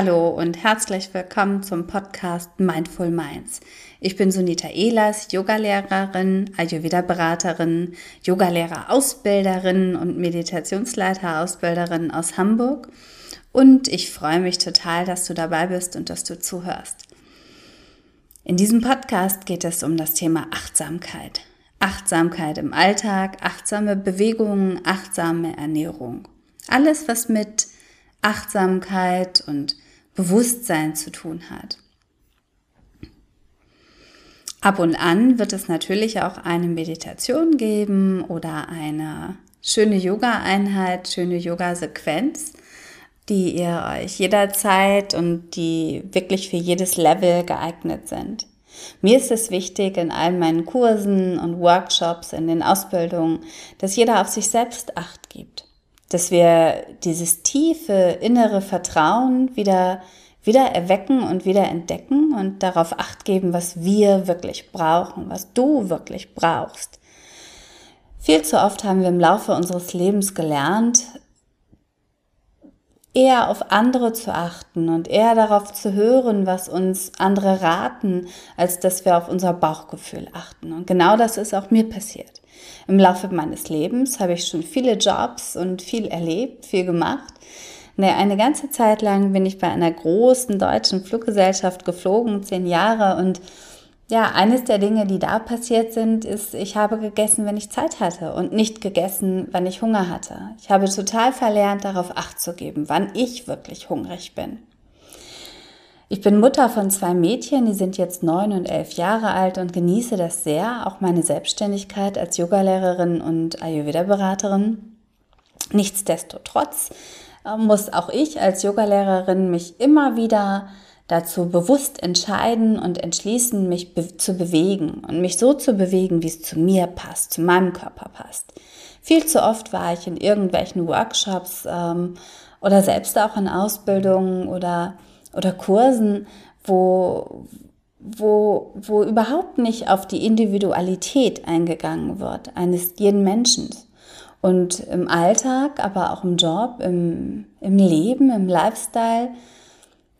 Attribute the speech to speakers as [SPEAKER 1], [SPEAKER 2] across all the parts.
[SPEAKER 1] Hallo und herzlich willkommen zum Podcast Mindful Minds. Ich bin Sunita Ehlers, Yogalehrerin, Ayurveda-Beraterin, Yogalehrer-Ausbilderin und Meditationsleiter-Ausbilderin aus Hamburg. Und ich freue mich total, dass du dabei bist und dass du zuhörst. In diesem Podcast geht es um das Thema Achtsamkeit. Achtsamkeit im Alltag, achtsame Bewegungen, achtsame Ernährung. Alles, was mit Achtsamkeit und Bewusstsein zu tun hat. Ab und an wird es natürlich auch eine Meditation geben oder eine schöne Yoga-Einheit, schöne Yoga-Sequenz, die ihr euch jederzeit und die wirklich für jedes Level geeignet sind. Mir ist es wichtig in all meinen Kursen und Workshops, in den Ausbildungen, dass jeder auf sich selbst acht gibt dass wir dieses tiefe innere Vertrauen wieder, wieder erwecken und wieder entdecken und darauf acht geben, was wir wirklich brauchen, was du wirklich brauchst. Viel zu oft haben wir im Laufe unseres Lebens gelernt, eher auf andere zu achten und eher darauf zu hören, was uns andere raten, als dass wir auf unser Bauchgefühl achten. Und genau das ist auch mir passiert. Im Laufe meines Lebens habe ich schon viele Jobs und viel erlebt, viel gemacht. Eine ganze Zeit lang bin ich bei einer großen deutschen Fluggesellschaft geflogen, zehn Jahre und ja, eines der Dinge, die da passiert sind, ist, ich habe gegessen, wenn ich Zeit hatte und nicht gegessen, wenn ich Hunger hatte. Ich habe total verlernt, darauf Acht zu geben, wann ich wirklich hungrig bin. Ich bin Mutter von zwei Mädchen, die sind jetzt neun und elf Jahre alt und genieße das sehr, auch meine Selbstständigkeit als Yogalehrerin und Ayurveda-Beraterin. Nichtsdestotrotz äh, muss auch ich als Yogalehrerin mich immer wieder dazu bewusst entscheiden und entschließen, mich be zu bewegen und mich so zu bewegen, wie es zu mir passt, zu meinem Körper passt. Viel zu oft war ich in irgendwelchen Workshops ähm, oder selbst auch in Ausbildungen oder oder Kursen, wo, wo, wo überhaupt nicht auf die Individualität eingegangen wird eines jeden Menschen. Und im Alltag, aber auch im Job, im, im Leben, im Lifestyle,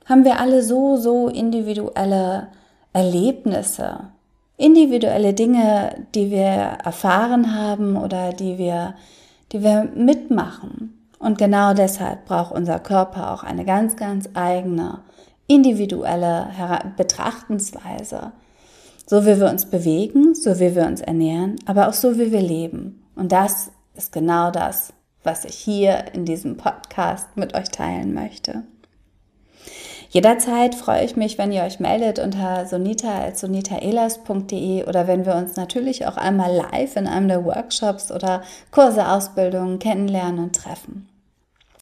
[SPEAKER 1] haben wir alle so, so individuelle Erlebnisse, individuelle Dinge, die wir erfahren haben oder die wir, die wir mitmachen. Und genau deshalb braucht unser Körper auch eine ganz, ganz eigene, individuelle Betrachtensweise. So wie wir uns bewegen, so wie wir uns ernähren, aber auch so wie wir leben. Und das ist genau das, was ich hier in diesem Podcast mit euch teilen möchte. Jederzeit freue ich mich, wenn ihr euch meldet unter sonita.sonitaelas.de oder wenn wir uns natürlich auch einmal live in einem der Workshops oder Kurse, Ausbildungen kennenlernen und treffen.